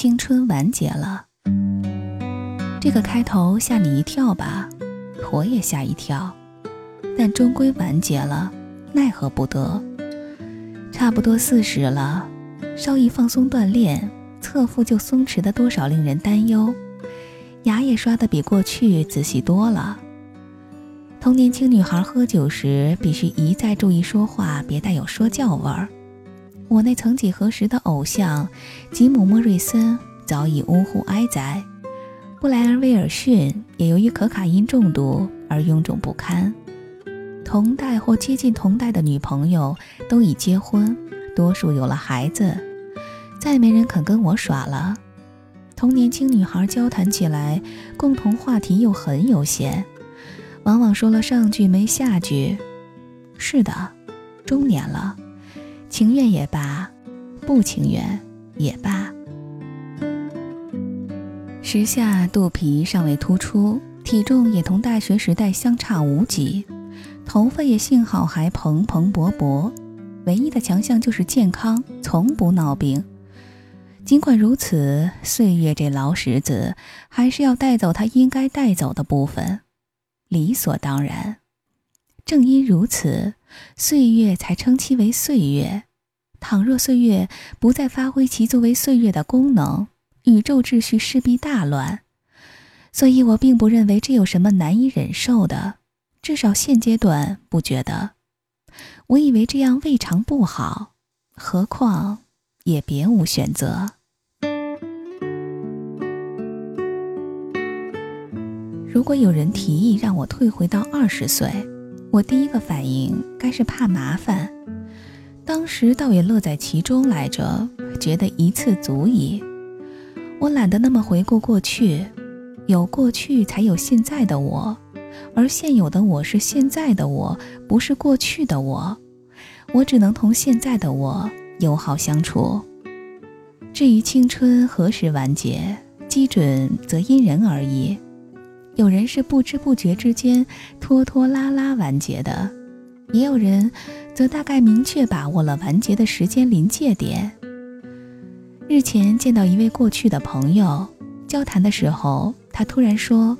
青春完结了。这个开头吓你一跳吧，我也吓一跳，但终归完结了，奈何不得。差不多四十了，稍一放松锻炼，侧腹就松弛的多少令人担忧，牙也刷得比过去仔细多了。同年轻女孩喝酒时，必须一再注意说话，别带有说教味儿。我那曾几何时的偶像吉姆·莫瑞森早已呜呼哀哉，布莱恩·威尔逊也由于可卡因中毒而臃肿不堪。同代或接近同代的女朋友都已结婚，多数有了孩子，再没人肯跟我耍了。同年轻女孩交谈起来，共同话题又很有限。往往说了上句没下句，是的，中年了，情愿也罢，不情愿也罢。时下肚皮尚未突出，体重也同大学时代相差无几，头发也幸好还蓬蓬勃勃，唯一的强项就是健康，从不闹病。尽管如此，岁月这老石子还是要带走它应该带走的部分。理所当然，正因如此，岁月才称其为岁月。倘若岁月不再发挥其作为岁月的功能，宇宙秩序势必大乱。所以我并不认为这有什么难以忍受的，至少现阶段不觉得。我以为这样未尝不好，何况也别无选择。如果有人提议让我退回到二十岁，我第一个反应该是怕麻烦。当时倒也乐在其中来着，觉得一次足矣。我懒得那么回顾过去，有过去才有现在的我，而现有的我是现在的我，不是过去的我。我只能同现在的我友好相处。至于青春何时完结，基准则因人而异。有人是不知不觉之间拖拖拉拉完结的，也有人则大概明确把握了完结的时间临界点。日前见到一位过去的朋友，交谈的时候，他突然说：“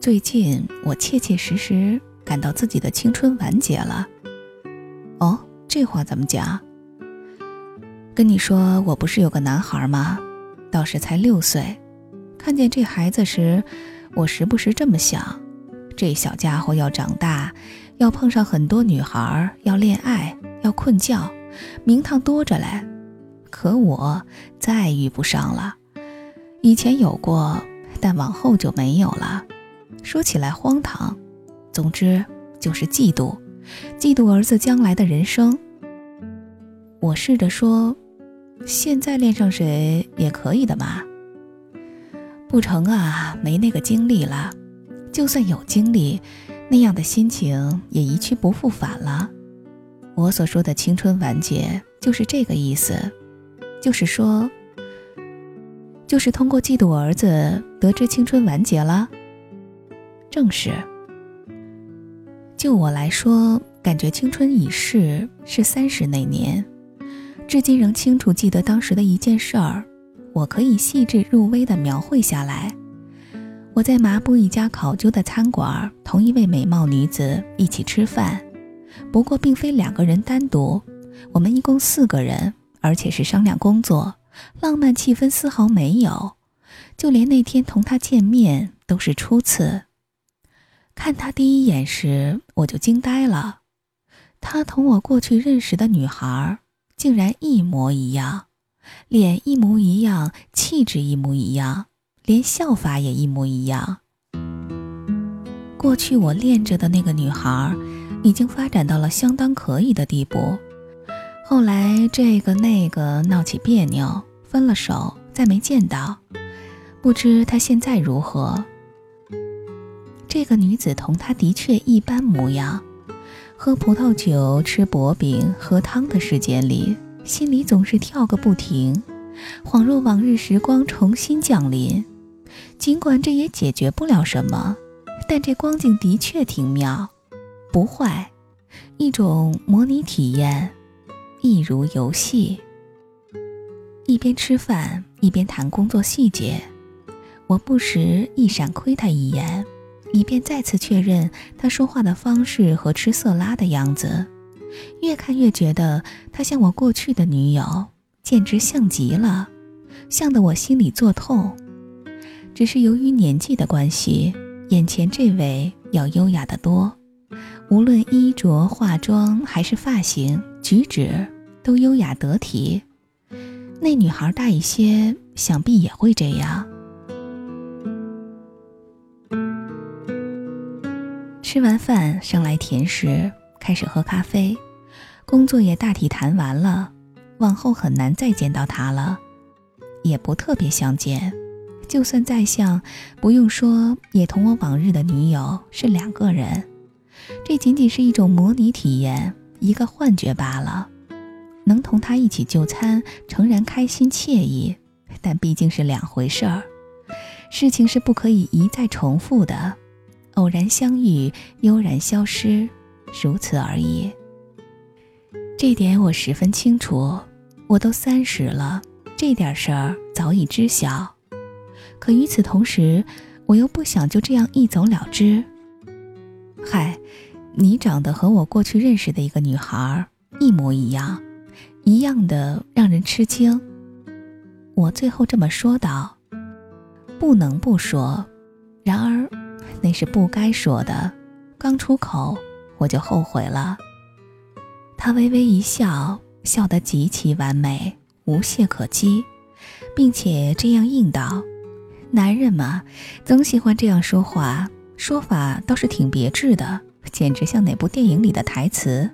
最近我切切实实感到自己的青春完结了。”哦，这话怎么讲？跟你说，我不是有个男孩吗？倒是才六岁，看见这孩子时。我时不时这么想，这小家伙要长大，要碰上很多女孩，要恋爱，要困觉，名堂多着嘞。可我再遇不上了。以前有过，但往后就没有了。说起来荒唐，总之就是嫉妒，嫉妒儿子将来的人生。我试着说，现在恋上谁也可以的嘛。不成啊，没那个精力了。就算有精力，那样的心情也一去不复返了。我所说的青春完结，就是这个意思。就是说，就是通过嫉妒儿子得知青春完结了。正是。就我来说，感觉青春已逝是三十那年，至今仍清楚记得当时的一件事儿。我可以细致入微地描绘下来。我在麻布一家考究的餐馆，同一位美貌女子一起吃饭，不过并非两个人单独，我们一共四个人，而且是商量工作，浪漫气氛丝毫没有。就连那天同她见面都是初次。看她第一眼时，我就惊呆了，她同我过去认识的女孩竟然一模一样。脸一模一样，气质一模一样，连笑法也一模一样。过去我恋着的那个女孩，已经发展到了相当可以的地步。后来这个那个闹起别扭，分了手，再没见到。不知她现在如何？这个女子同她的确一般模样，喝葡萄酒、吃薄饼、喝汤的时间里。心里总是跳个不停，恍若往日时光重新降临。尽管这也解决不了什么，但这光景的确挺妙，不坏，一种模拟体验，一如游戏。一边吃饭一边谈工作细节，我不时一闪窥他一眼，以便再次确认他说话的方式和吃色拉的样子。越看越觉得他像我过去的女友，简直像极了，像得我心里作痛。只是由于年纪的关系，眼前这位要优雅得多，无论衣着、化妆还是发型、举止，都优雅得体。那女孩大一些，想必也会这样。吃完饭，上来甜食，开始喝咖啡。工作也大体谈完了，往后很难再见到他了，也不特别相见。就算再像，不用说，也同我往日的女友是两个人。这仅仅是一种模拟体验，一个幻觉罢了。能同他一起就餐，诚然开心惬意，但毕竟是两回事儿。事情是不可以一再重复的，偶然相遇，悠然消失，如此而已。这点我十分清楚，我都三十了，这点事儿早已知晓。可与此同时，我又不想就这样一走了之。嗨，你长得和我过去认识的一个女孩一模一样，一样的让人吃惊。我最后这么说道，不能不说，然而那是不该说的，刚出口我就后悔了。他微微一笑，笑得极其完美，无懈可击，并且这样应道：“男人嘛，总喜欢这样说话，说法倒是挺别致的，简直像哪部电影里的台词。”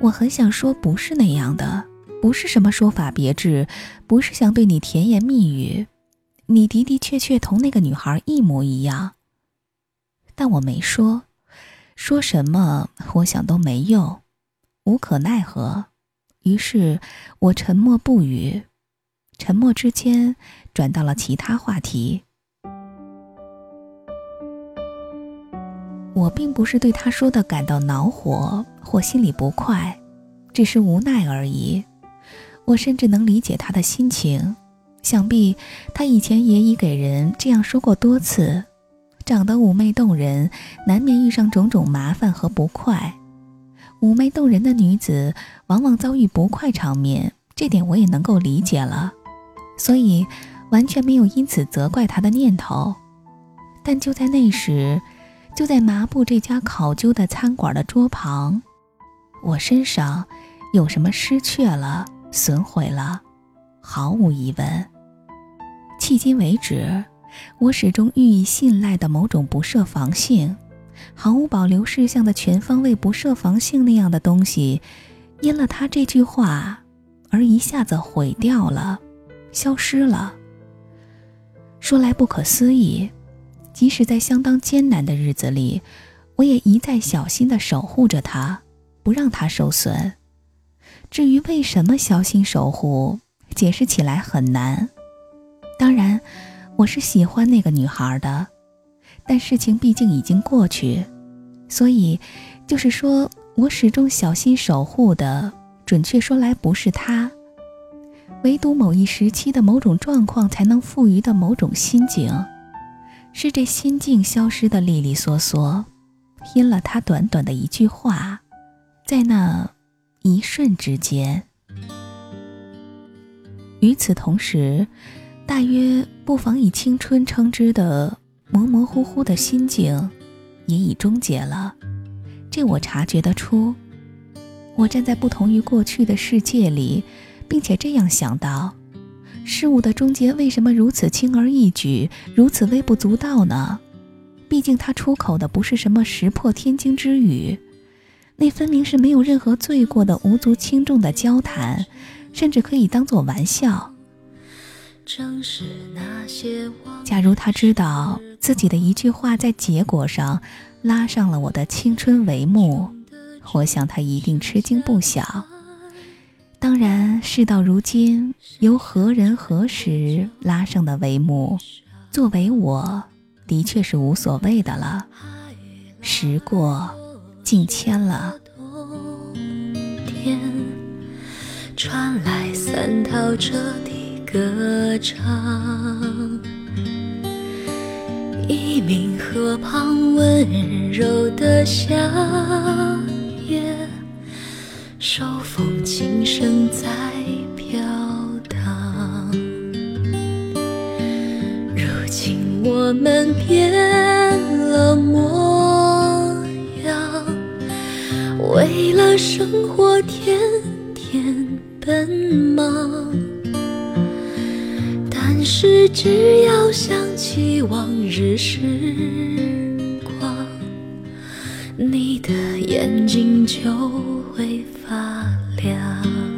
我很想说，不是那样的，不是什么说法别致，不是想对你甜言蜜语，你的的确确同那个女孩一模一样。但我没说，说什么，我想都没用。无可奈何，于是我沉默不语。沉默之间，转到了其他话题。我并不是对他说的感到恼火或心里不快，只是无奈而已。我甚至能理解他的心情，想必他以前也已给人这样说过多次。长得妩媚动人，难免遇上种种麻烦和不快。妩媚动人的女子往往遭遇不快场面，这点我也能够理解了，所以完全没有因此责怪她的念头。但就在那时，就在麻布这家考究的餐馆的桌旁，我身上有什么失去了、损毁了？毫无疑问。迄今为止，我始终予以信赖的某种不设防性。毫无保留事项的全方位不设防性那样的东西，因了他这句话而一下子毁掉了，消失了。说来不可思议，即使在相当艰难的日子里，我也一再小心地守护着它，不让它受损。至于为什么小心守护，解释起来很难。当然，我是喜欢那个女孩的。但事情毕竟已经过去，所以，就是说我始终小心守护的，准确说来不是他，唯独某一时期的某种状况才能赋予的某种心境，是这心境消失的利利索索，因了他短短的一句话，在那一瞬之间。与此同时，大约不妨以青春称之的。模模糊糊的心境，也已终结了。这我察觉得出。我站在不同于过去的世界里，并且这样想到：事物的终结为什么如此轻而易举，如此微不足道呢？毕竟他出口的不是什么石破天惊之语，那分明是没有任何罪过的无足轻重的交谈，甚至可以当做玩笑。假如他知道。自己的一句话，在结果上拉上了我的青春帷幕，我想他一定吃惊不小。当然，事到如今，由何人何时拉上的帷幕，作为我，的确是无所谓的了。时过境迁了。传来探讨着的歌唱。一名河旁温柔的夏夜，手风琴声在飘荡。如今我们变了模样，为了生活天天奔忙。是只要想起往日时光，你的眼睛就会发亮。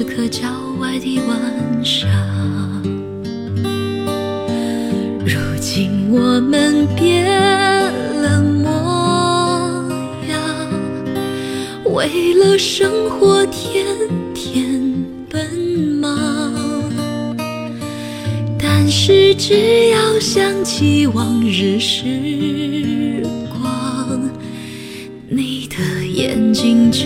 此刻郊外的晚上。如今我们变了模样，为了生活天天奔忙。但是只要想起往日时光，你的眼睛就